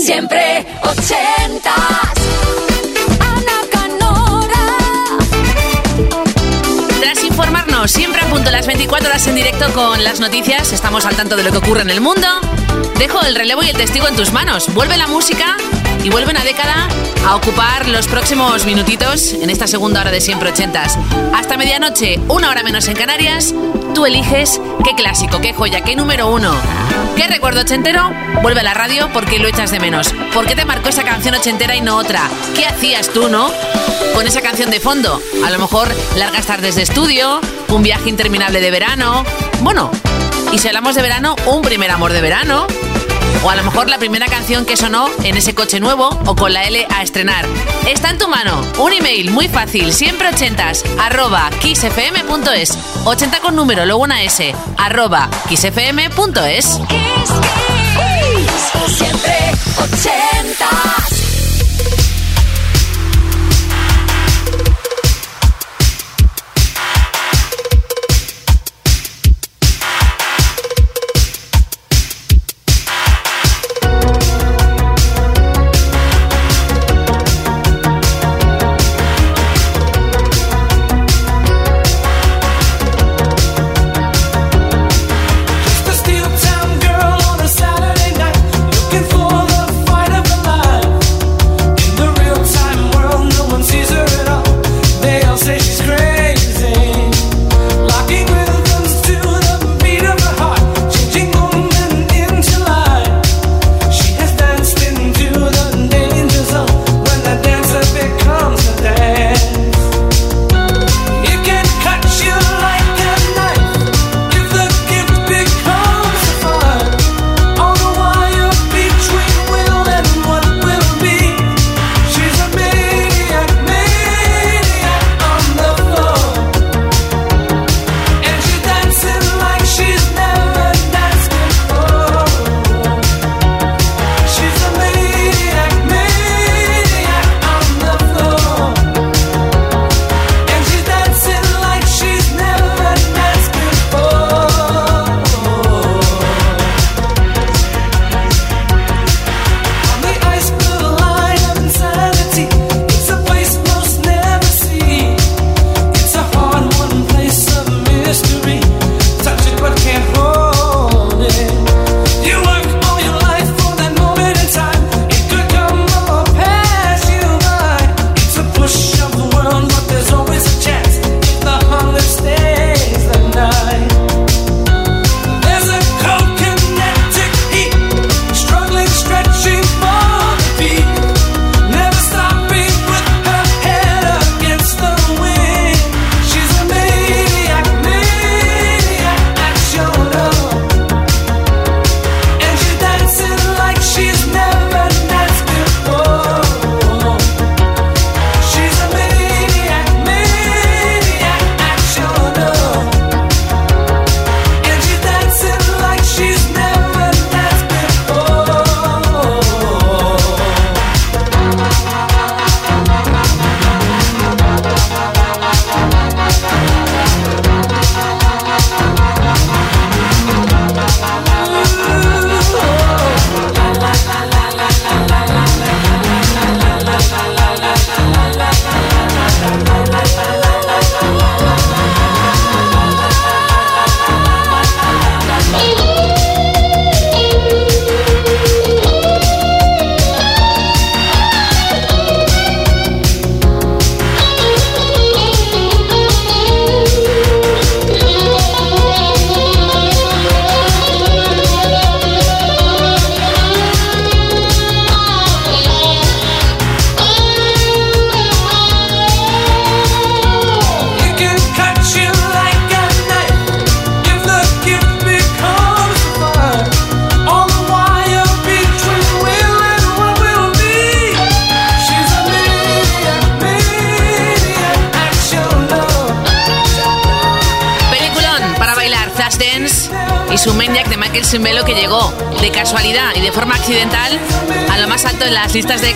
Siempre ochentas. Ana Canora. Tras informarnos siempre a punto las 24 horas en directo con las noticias, estamos al tanto de lo que ocurre en el mundo. Dejo el relevo y el testigo en tus manos. Vuelve la música y vuelve una década a ocupar los próximos minutitos en esta segunda hora de siempre ochentas. Hasta medianoche, una hora menos en Canarias, tú eliges qué clásico, qué joya, qué número uno. ¿Qué recuerdo ochentero? Vuelve a la radio porque lo echas de menos. ¿Por qué te marcó esa canción ochentera y no otra? ¿Qué hacías tú, no? Con esa canción de fondo. A lo mejor largas tardes de estudio, un viaje interminable de verano. Bueno, y si hablamos de verano, un primer amor de verano. O a lo mejor la primera canción que sonó en ese coche nuevo o con la L a estrenar. Está en tu mano. Un email muy fácil, siempre ochentas, arroba kissfm.es. 80 con número, luego una S, arroba kissfm.es. Kiss, kiss. Siempre ochentas.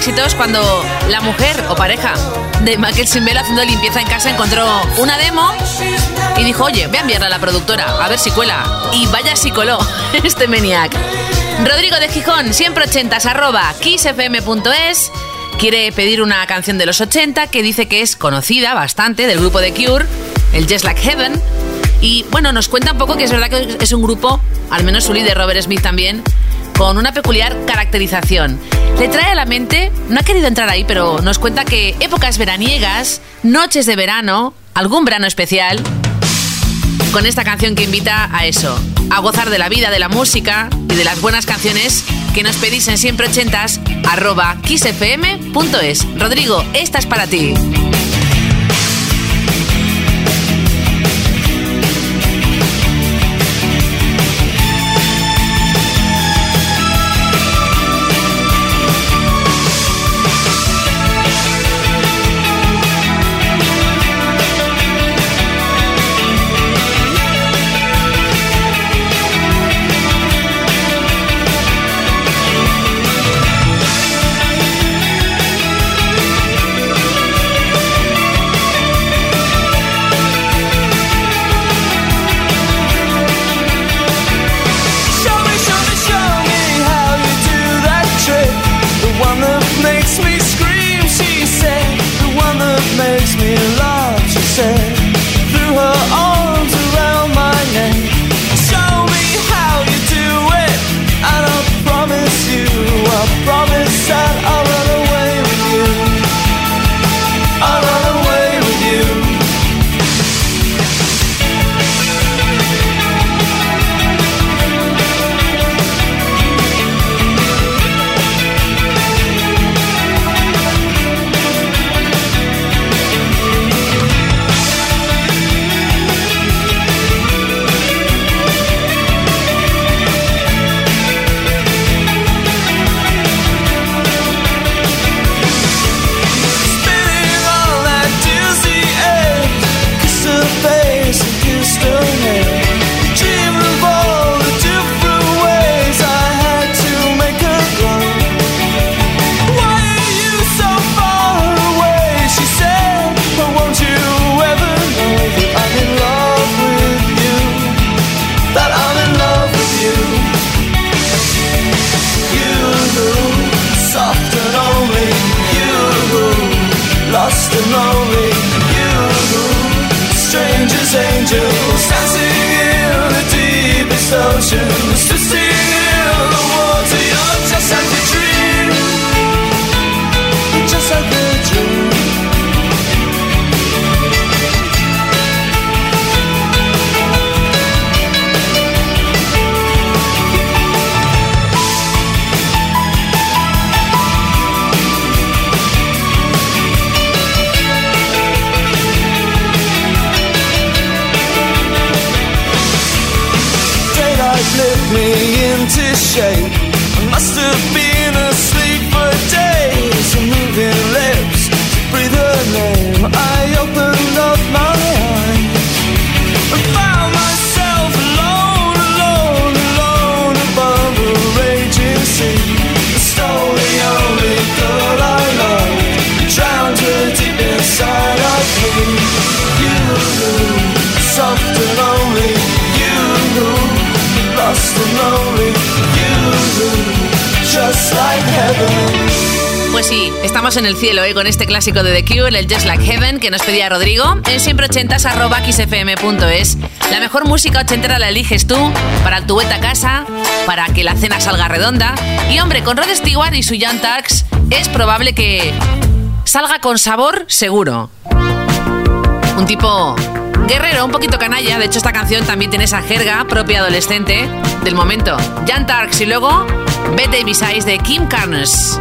Éxitos cuando la mujer o pareja de Michael Simbelo haciendo limpieza en casa encontró una demo y dijo, oye, voy a enviarla a la productora a ver si cuela. Y vaya si coló este Maniac. Rodrigo de Gijón, siempre ochentas, arroba kissfm.es. Quiere pedir una canción de los 80 que dice que es conocida bastante del grupo de Cure, el Just Like Heaven. Y bueno, nos cuenta un poco que es verdad que es un grupo, al menos su líder Robert Smith también, con una peculiar caracterización. Le trae a la mente, no ha querido entrar ahí, pero nos cuenta que épocas veraniegas, noches de verano, algún verano especial, con esta canción que invita a eso, a gozar de la vida, de la música y de las buenas canciones que nos pedís en siempre ochentas arroba kissfm.es. Rodrigo, esta es para ti. Sí, estamos en el cielo ¿eh? con este clásico de The Cure, el Just Like Heaven, que nos pedía Rodrigo, en siempre ochentas arroba xfm.es. La mejor música ochentera la eliges tú, para tu vuelta a casa, para que la cena salga redonda. Y hombre, con Rod Stewart y su Jan Tax, es probable que salga con sabor seguro. Un tipo guerrero, un poquito canalla. De hecho, esta canción también tiene esa jerga propia adolescente del momento. Jan Tarks y luego Bet Davis Eyes de Kim Carnes.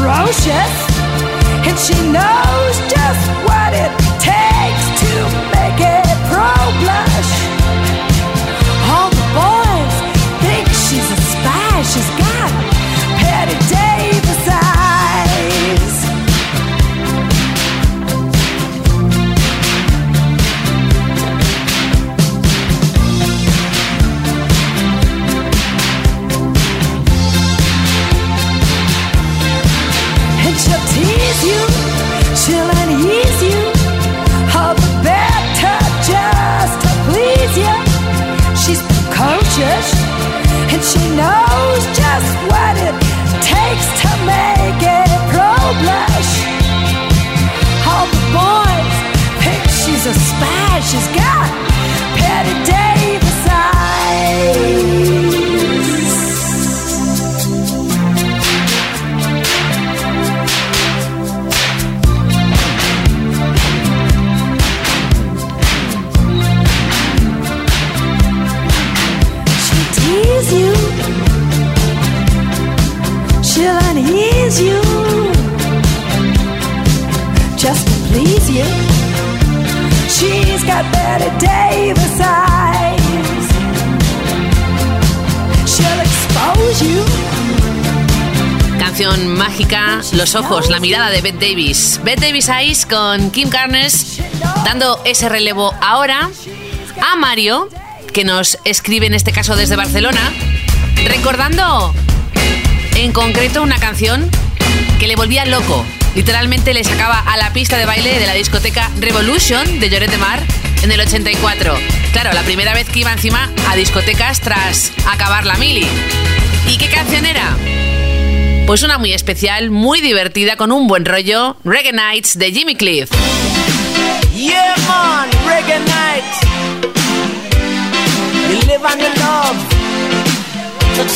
Ferocious and she knows just what it takes to make a pro blush. All the boys think she's a spy. She's and ease you, her better just to please ya. She's conscious, and she knows just what it takes to make a pro blush. All the boys think she's a spy. She's mágica, los ojos, la mirada de Bette Davis. Bette Davis Eyes con Kim Carnes dando ese relevo ahora a Mario, que nos escribe en este caso desde Barcelona, recordando en concreto una canción que le volvía loco. Literalmente le sacaba a la pista de baile de la discoteca Revolution de Lloret Mar en el 84. Claro, la primera vez que iba encima a discotecas tras acabar la mili. ¿Y qué canción era? Pues una muy especial, muy divertida, con un buen rollo, Reggae Nights de Jimmy Cliff. So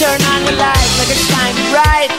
turn on the shine bright.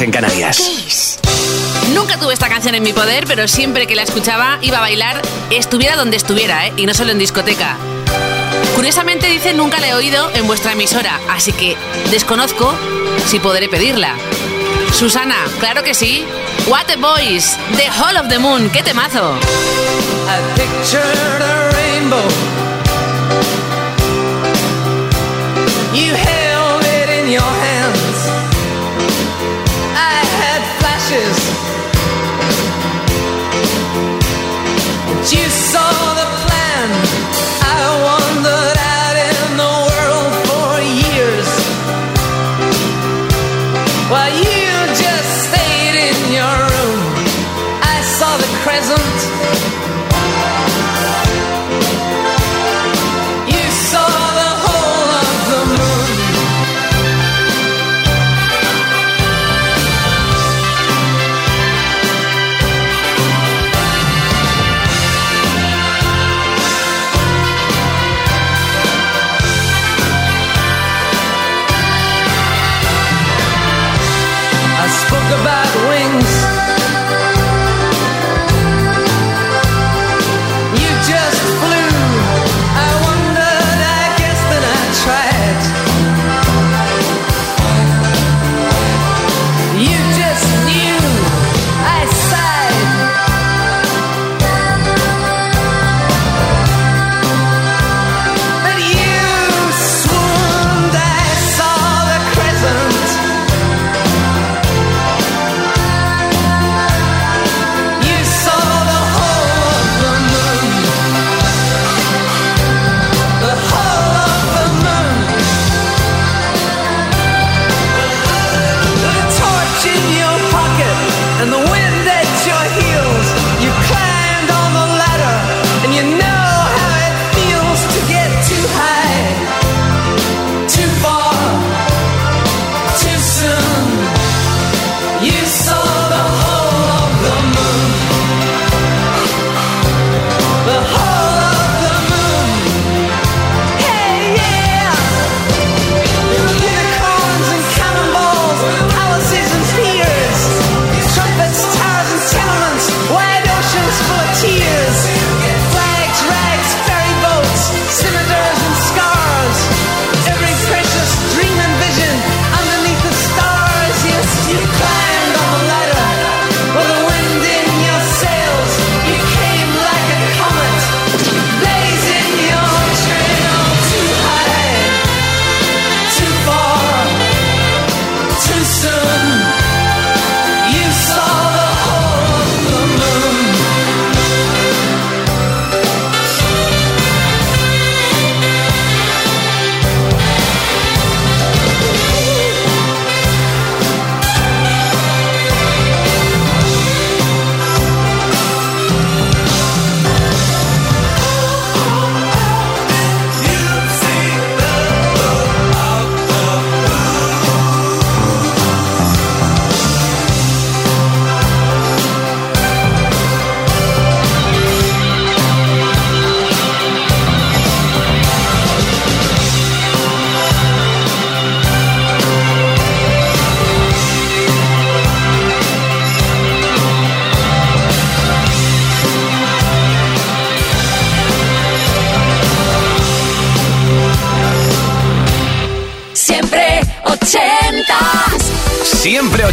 En Canarias. Nunca tuve esta canción en mi poder, pero siempre que la escuchaba iba a bailar, estuviera donde estuviera, ¿eh? y no solo en discoteca. Curiosamente dice nunca la he oído en vuestra emisora, así que desconozco si podré pedirla. Susana, claro que sí. What a Boys, The Hall of the Moon, qué temazo. I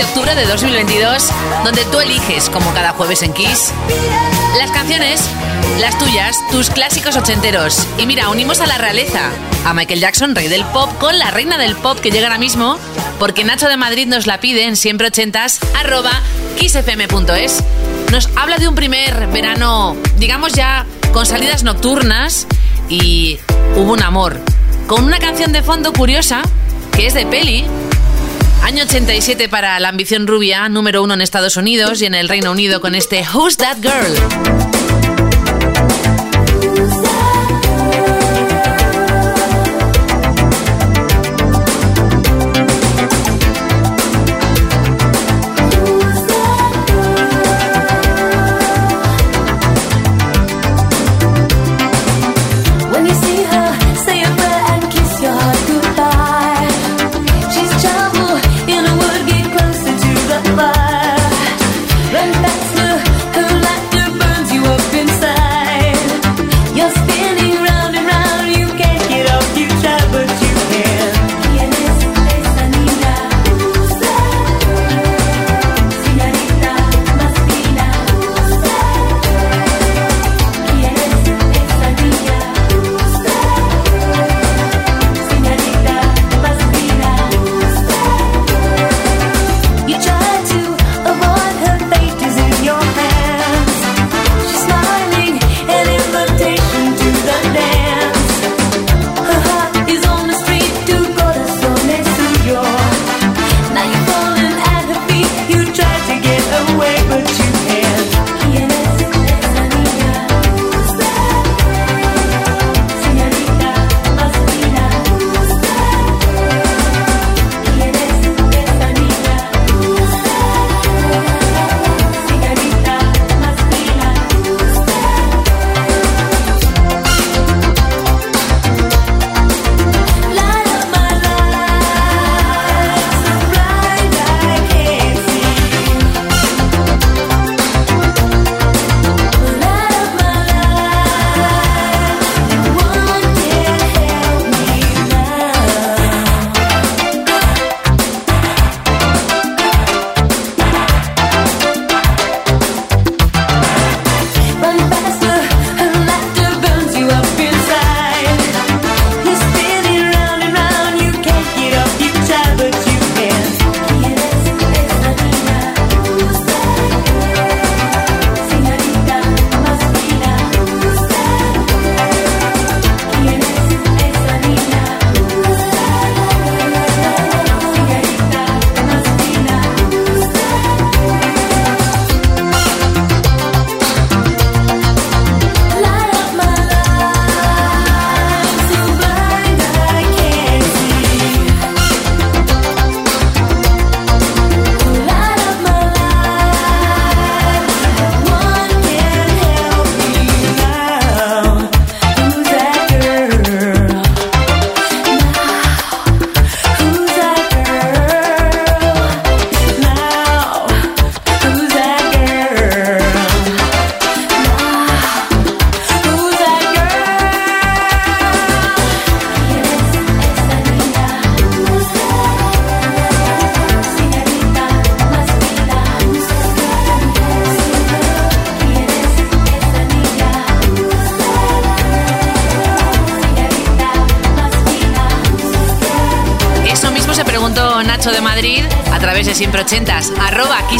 De octubre de 2022, donde tú eliges, como cada jueves en Kiss, las canciones, las tuyas, tus clásicos ochenteros. Y mira, unimos a la realeza, a Michael Jackson, rey del pop, con la reina del pop que llega ahora mismo, porque Nacho de Madrid nos la pide en siempre ochentas, arroba kissfm.es. Nos habla de un primer verano, digamos ya, con salidas nocturnas y hubo un amor. Con una canción de fondo curiosa, que es de peli, Año 87 para La Ambición Rubia, número uno en Estados Unidos y en el Reino Unido con este Who's That Girl.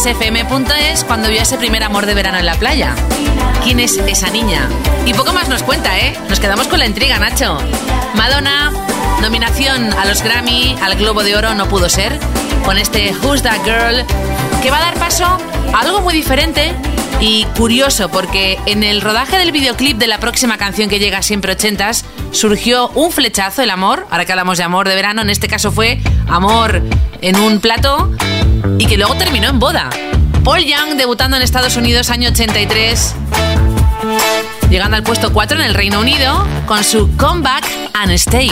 kissfm.es cuando vio ese primer amor de verano en la playa. ¿Quién es esa niña? Y poco más nos cuenta, ¿eh? Nos quedamos con la intriga, Nacho. Madonna, nominación a los Grammy, al Globo de Oro no pudo ser, con este Who's That Girl, que va a dar paso a algo muy diferente y curioso porque en el rodaje del videoclip de la próxima canción que llega siempre ochentas surgió un flechazo, el amor, ahora que hablamos de amor de verano, en este caso fue amor en un plato y que luego terminó en boda. Paul Young debutando en Estados Unidos año 83, llegando al puesto 4 en el Reino Unido con su Comeback and Stay.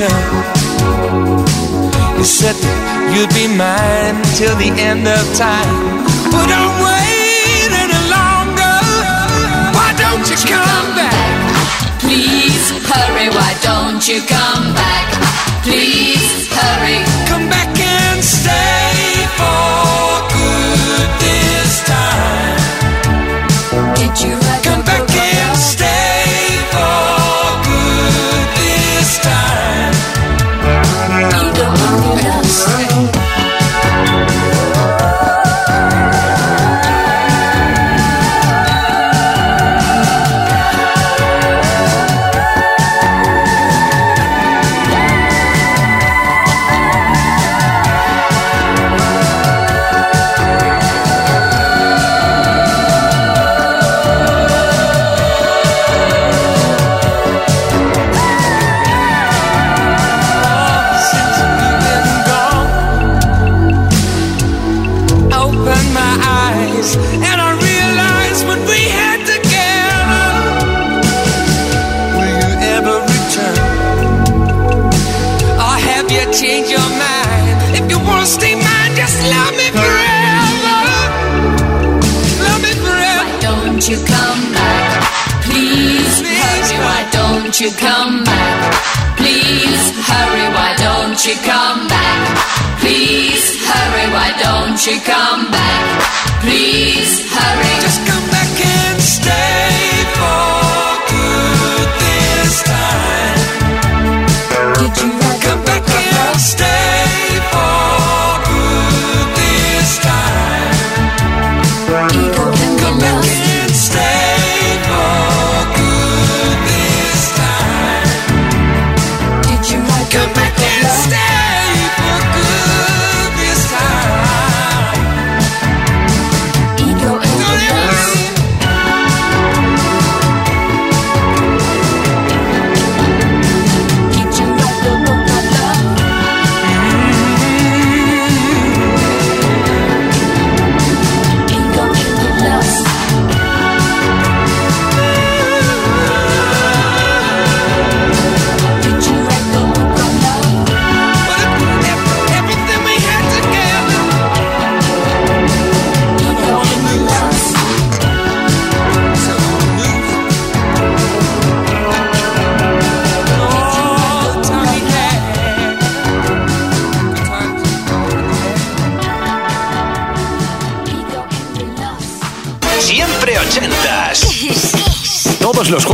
You'd. You said you'd be mine till the end of time. But don't wait any longer. Why don't you come back? Please hurry. Why don't you come back? Please hurry. Come back and stay for good this time. Did you Come back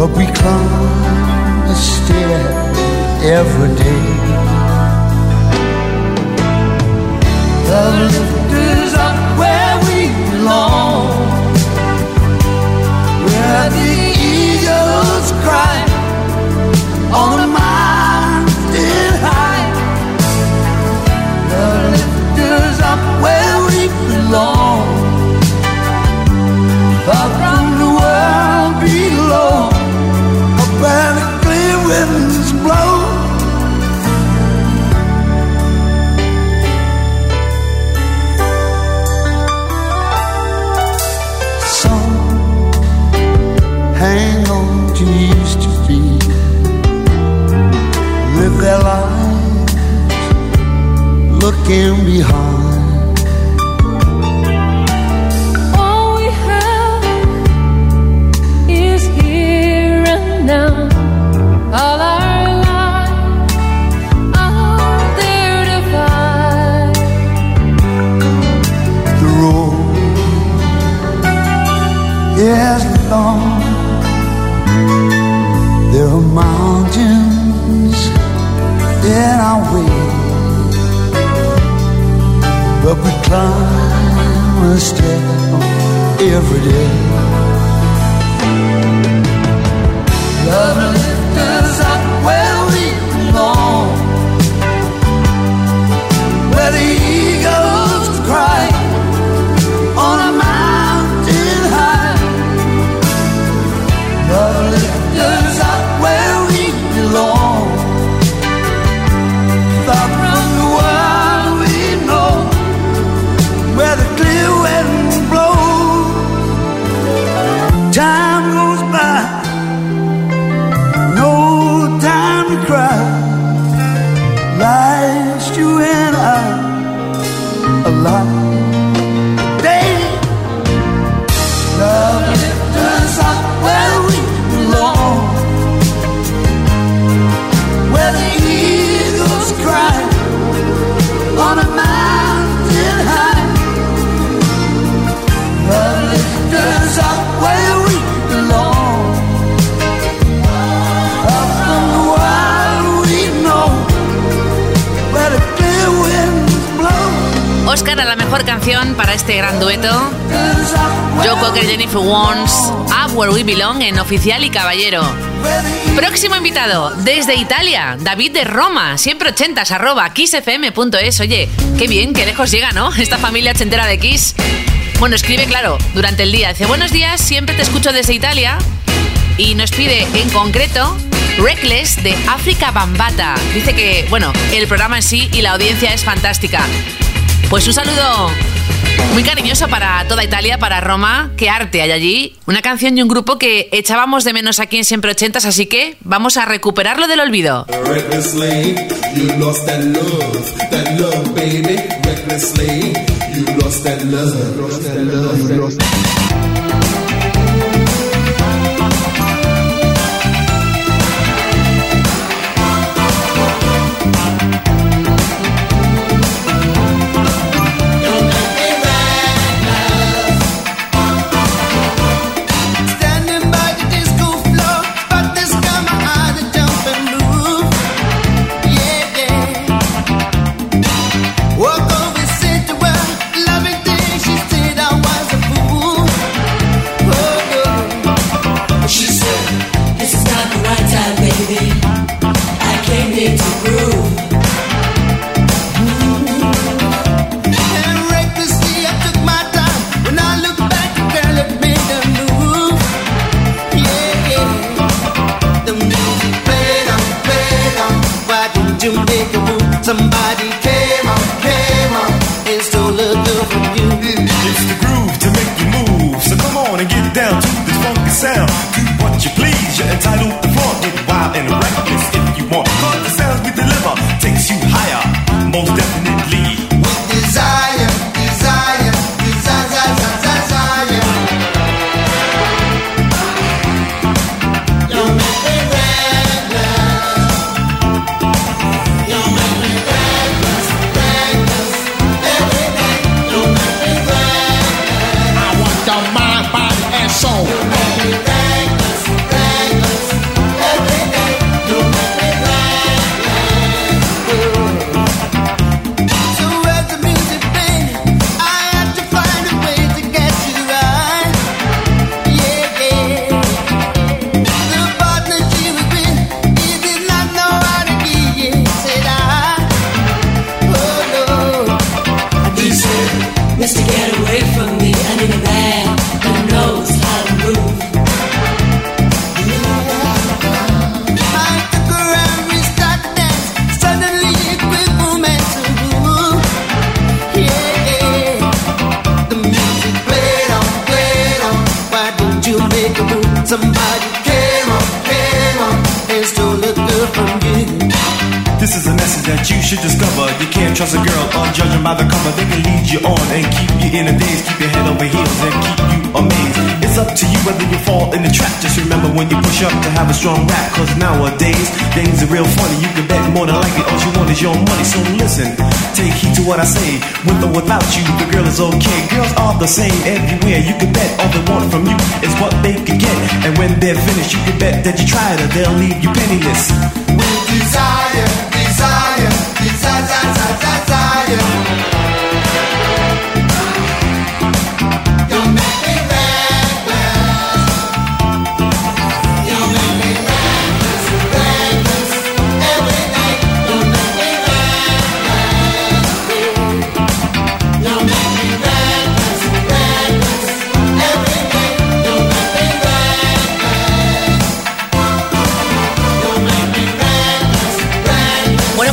But we climb a stair every day. The lift is up where we belong, where the eagles cry find. The road is long. There are mountains in our way, climb a step every day. Canción para este gran dueto. Joe Cocker, Jennifer Warnes, Up Where We Belong en Oficial y Caballero. Próximo invitado, desde Italia, David de Roma, siempre ochentas, arroba kissfm.es. Oye, qué bien, qué lejos llega, ¿no? Esta familia ochentera de Kiss. Bueno, escribe, claro, durante el día. Dice, buenos días, siempre te escucho desde Italia. Y nos pide, en concreto, Reckless de África Bambata. Dice que, bueno, el programa en sí y la audiencia es fantástica. Pues un saludo muy cariñoso para toda Italia, para Roma. Qué arte hay allí. Una canción y un grupo que echábamos de menos aquí en Siempre Ochentas, así que vamos a recuperarlo del olvido. Trust a girl unjudging by the cover. They can lead you on and keep you in a daze, keep your head over heels and keep you amazed. It's up to you whether you fall in the trap. Just remember when you push up to have a strong rap. Cause nowadays, things are real funny. You can bet more than likely all you want is your money. So listen, take heed to what I say. With or without you, the girl is okay. Girls are the same everywhere. You can bet all they want from you is what they can get. And when they're finished, you can bet that you tried her, they'll leave you penniless. With desire, Zeilen, die Zeit, Zeit, Zeit, Zeit, Zeilen.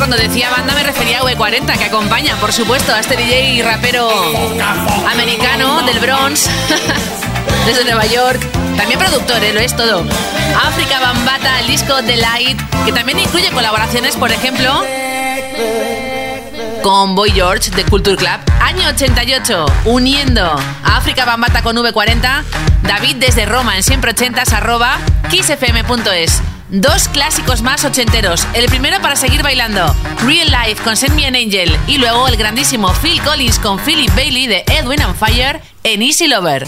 Cuando decía banda me refería a V40, que acompaña, por supuesto, a este DJ rapero americano del Bronx, desde Nueva York. También productor, ¿eh? lo es todo. África Bambata, el disco The Light, que también incluye colaboraciones, por ejemplo, con Boy George de Culture Club. Año 88, uniendo a África Bambata con V40, David desde Roma en siempre 80s arroba kissfm.es. Dos clásicos más ochenteros. El primero para seguir bailando, Real Life con Send Me an Angel. Y luego el grandísimo Phil Collins con Philip Bailey de Edwin and Fire en Easy Lover.